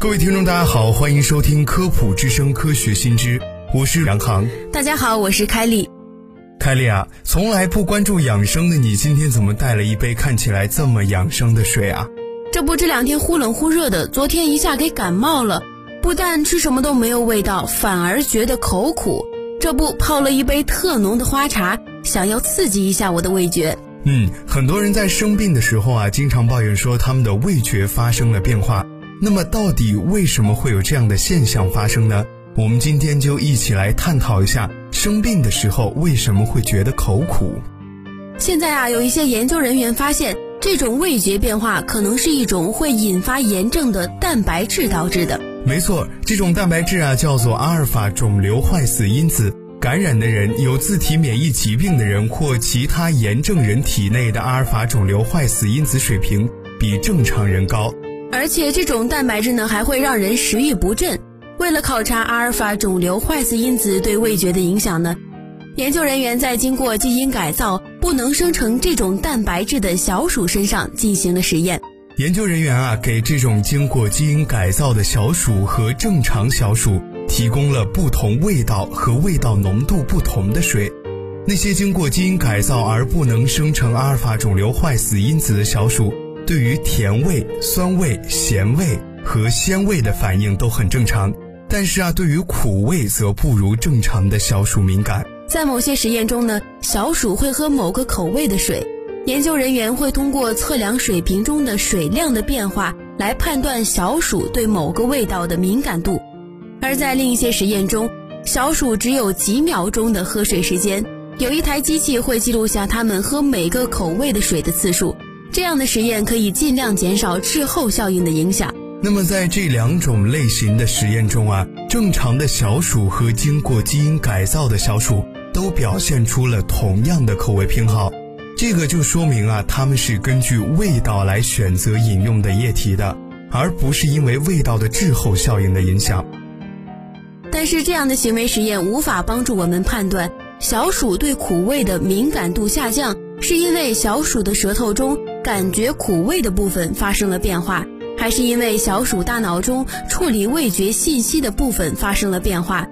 各位听众，大家好，欢迎收听《科普之声·科学新知》，我是杨航。大家好，我是凯丽。凯丽啊，从来不关注养生的你，今天怎么带了一杯看起来这么养生的水啊？这不，这两天忽冷忽热的，昨天一下给感冒了，不但吃什么都没有味道，反而觉得口苦。这不，泡了一杯特浓的花茶，想要刺激一下我的味觉。嗯，很多人在生病的时候啊，经常抱怨说他们的味觉发生了变化。那么，到底为什么会有这样的现象发生呢？我们今天就一起来探讨一下，生病的时候为什么会觉得口苦。现在啊，有一些研究人员发现，这种味觉变化可能是一种会引发炎症的蛋白质导致的。没错，这种蛋白质啊，叫做阿尔法肿瘤坏死因子。感染的人、有自体免疫疾病的人或其他炎症人体内的阿尔法肿瘤坏死因子水平比正常人高。而且这种蛋白质呢，还会让人食欲不振。为了考察阿尔法肿瘤坏死因子对味觉的影响呢，研究人员在经过基因改造、不能生成这种蛋白质的小鼠身上进行了实验。研究人员啊，给这种经过基因改造的小鼠和正常小鼠提供了不同味道和味道浓度不同的水。那些经过基因改造而不能生成阿尔法肿瘤坏死因子的小鼠。对于甜味、酸味、咸味和鲜味的反应都很正常，但是啊，对于苦味则不如正常的小鼠敏感。在某些实验中呢，小鼠会喝某个口味的水，研究人员会通过测量水瓶中的水量的变化来判断小鼠对某个味道的敏感度。而在另一些实验中，小鼠只有几秒钟的喝水时间，有一台机器会记录下它们喝每个口味的水的次数。这样的实验可以尽量减少滞后效应的影响。那么在这两种类型的实验中啊，正常的小鼠和经过基因改造的小鼠都表现出了同样的口味偏好。这个就说明啊，它们是根据味道来选择饮用的液体的，而不是因为味道的滞后效应的影响。但是这样的行为实验无法帮助我们判断小鼠对苦味的敏感度下降是因为小鼠的舌头中。感觉苦味的部分发生了变化，还是因为小鼠大脑中处理味觉信息的部分发生了变化？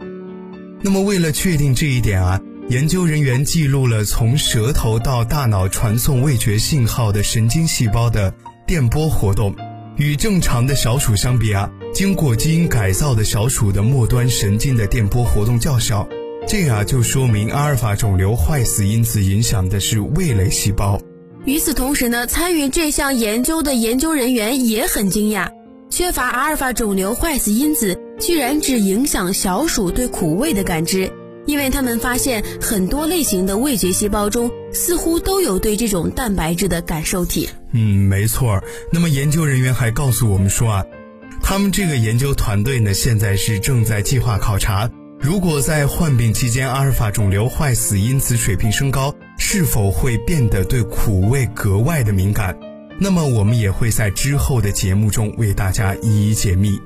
那么，为了确定这一点啊，研究人员记录了从舌头到大脑传送味觉信号的神经细胞的电波活动。与正常的小鼠相比啊，经过基因改造的小鼠的末端神经的电波活动较小，这啊就说明阿尔法肿瘤坏死因子影响的是味蕾细胞。与此同时呢，参与这项研究的研究人员也很惊讶，缺乏阿尔法肿瘤坏死因子居然只影响小鼠对苦味的感知，因为他们发现很多类型的味觉细胞中似乎都有对这种蛋白质的感受体。嗯，没错。那么研究人员还告诉我们说啊，他们这个研究团队呢，现在是正在计划考察。如果在患病期间阿尔法肿瘤坏死因子水平升高，是否会变得对苦味格外的敏感？那么我们也会在之后的节目中为大家一一解密。